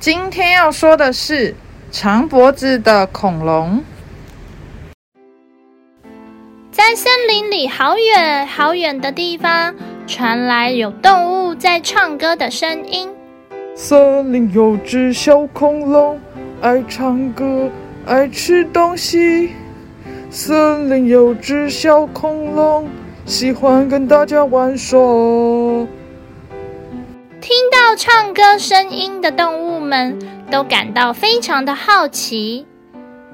今天要说的是长脖子的恐龙。在森林里好远好远的地方，传来有动物在唱歌的声音。森林有只小恐龙，爱唱歌，爱吃东西。森林有只小恐龙，喜欢跟大家玩耍。听到唱歌声音的动物们都感到非常的好奇，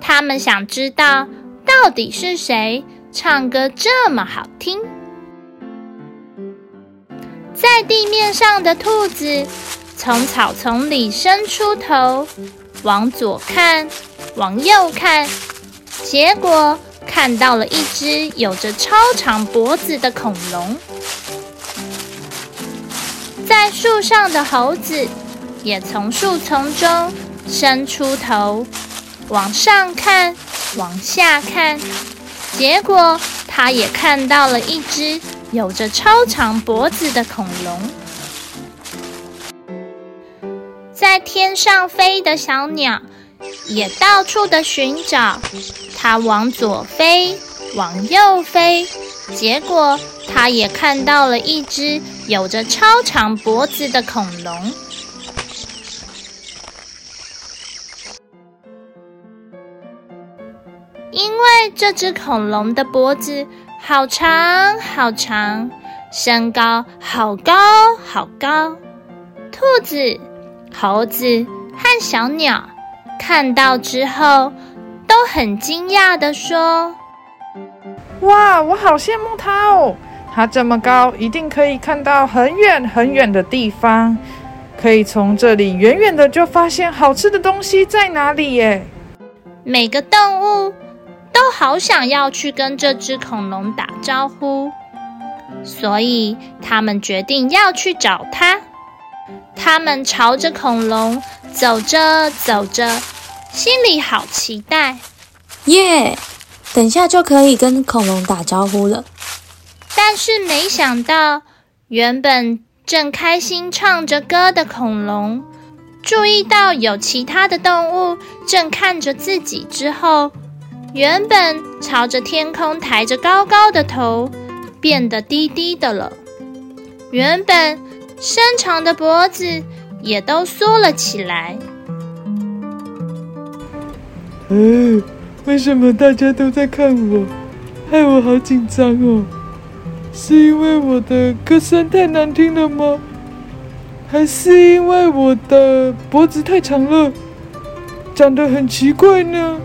他们想知道到底是谁唱歌这么好听。在地面上的兔子从草丛里伸出头，往左看，往右看，结果看到了一只有着超长脖子的恐龙。在树上的猴子也从树丛中伸出头，往上看，往下看，结果它也看到了一只有着超长脖子的恐龙。在天上飞的小鸟也到处的寻找，它往左飞，往右飞，结果它也看到了一只。有着超长脖子的恐龙，这只恐龙的脖子好长好长，身高好高好高。兔子、猴子和小鸟看到之后，都很惊讶的说：“哇，我好羡慕它哦！”它这么高，一定可以看到很远很远的地方，可以从这里远远的就发现好吃的东西在哪里耶！每个动物都好想要去跟这只恐龙打招呼，所以他们决定要去找它。他们朝着恐龙走着走着，心里好期待耶！等下就可以跟恐龙打招呼了。但是没想到，原本正开心唱着歌的恐龙，注意到有其他的动物正看着自己之后，原本朝着天空抬着高高的头，变得低低的了。原本伸长的脖子也都缩了起来。嗯，为什么大家都在看我？害我好紧张哦！是因为我的歌声太难听了吗？还是因为我的脖子太长了，长得很奇怪呢？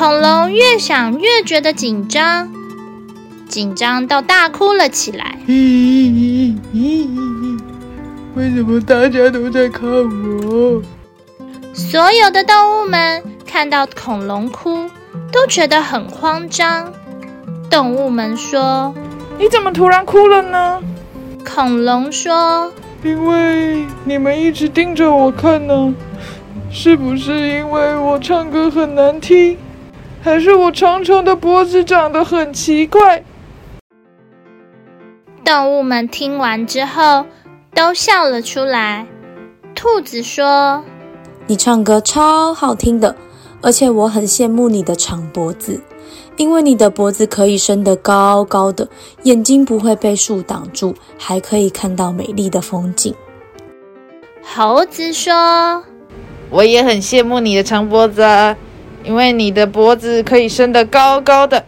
恐龙越想越觉得紧张，紧张到大哭了起来。为什么大家都在看我？所有的动物们看到恐龙哭，都觉得很慌张。动物们说：“你怎么突然哭了呢？”恐龙说：“因为你们一直盯着我看呢，是不是因为我唱歌很难听，还是我长长的脖子长得很奇怪？”动物们听完之后都笑了出来。兔子说：“你唱歌超好听的，而且我很羡慕你的长脖子。”因为你的脖子可以伸得高高的，眼睛不会被树挡住，还可以看到美丽的风景。猴子说：“我也很羡慕你的长脖子，因为你的脖子可以伸得高高的，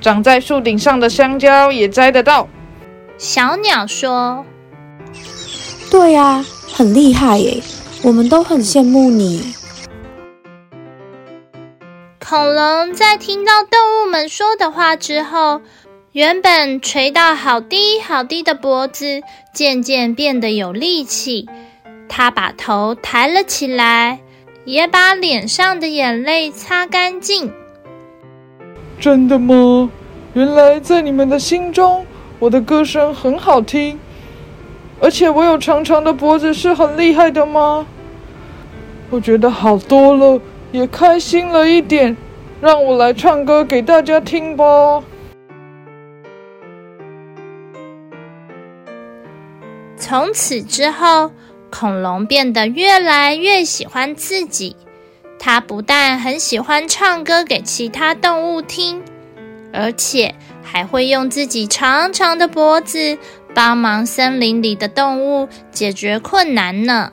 长在树顶上的香蕉也摘得到。”小鸟说：“对呀，很厉害耶，我们都很羡慕你。”恐龙在听到动物们说的话之后，原本垂到好低好低的脖子，渐渐变得有力气。它把头抬了起来，也把脸上的眼泪擦干净。真的吗？原来在你们的心中，我的歌声很好听，而且我有长长的脖子是很厉害的吗？我觉得好多了，也开心了一点。让我来唱歌给大家听吧。从此之后，恐龙变得越来越喜欢自己。它不但很喜欢唱歌给其他动物听，而且还会用自己长长的脖子帮忙森林里的动物解决困难呢。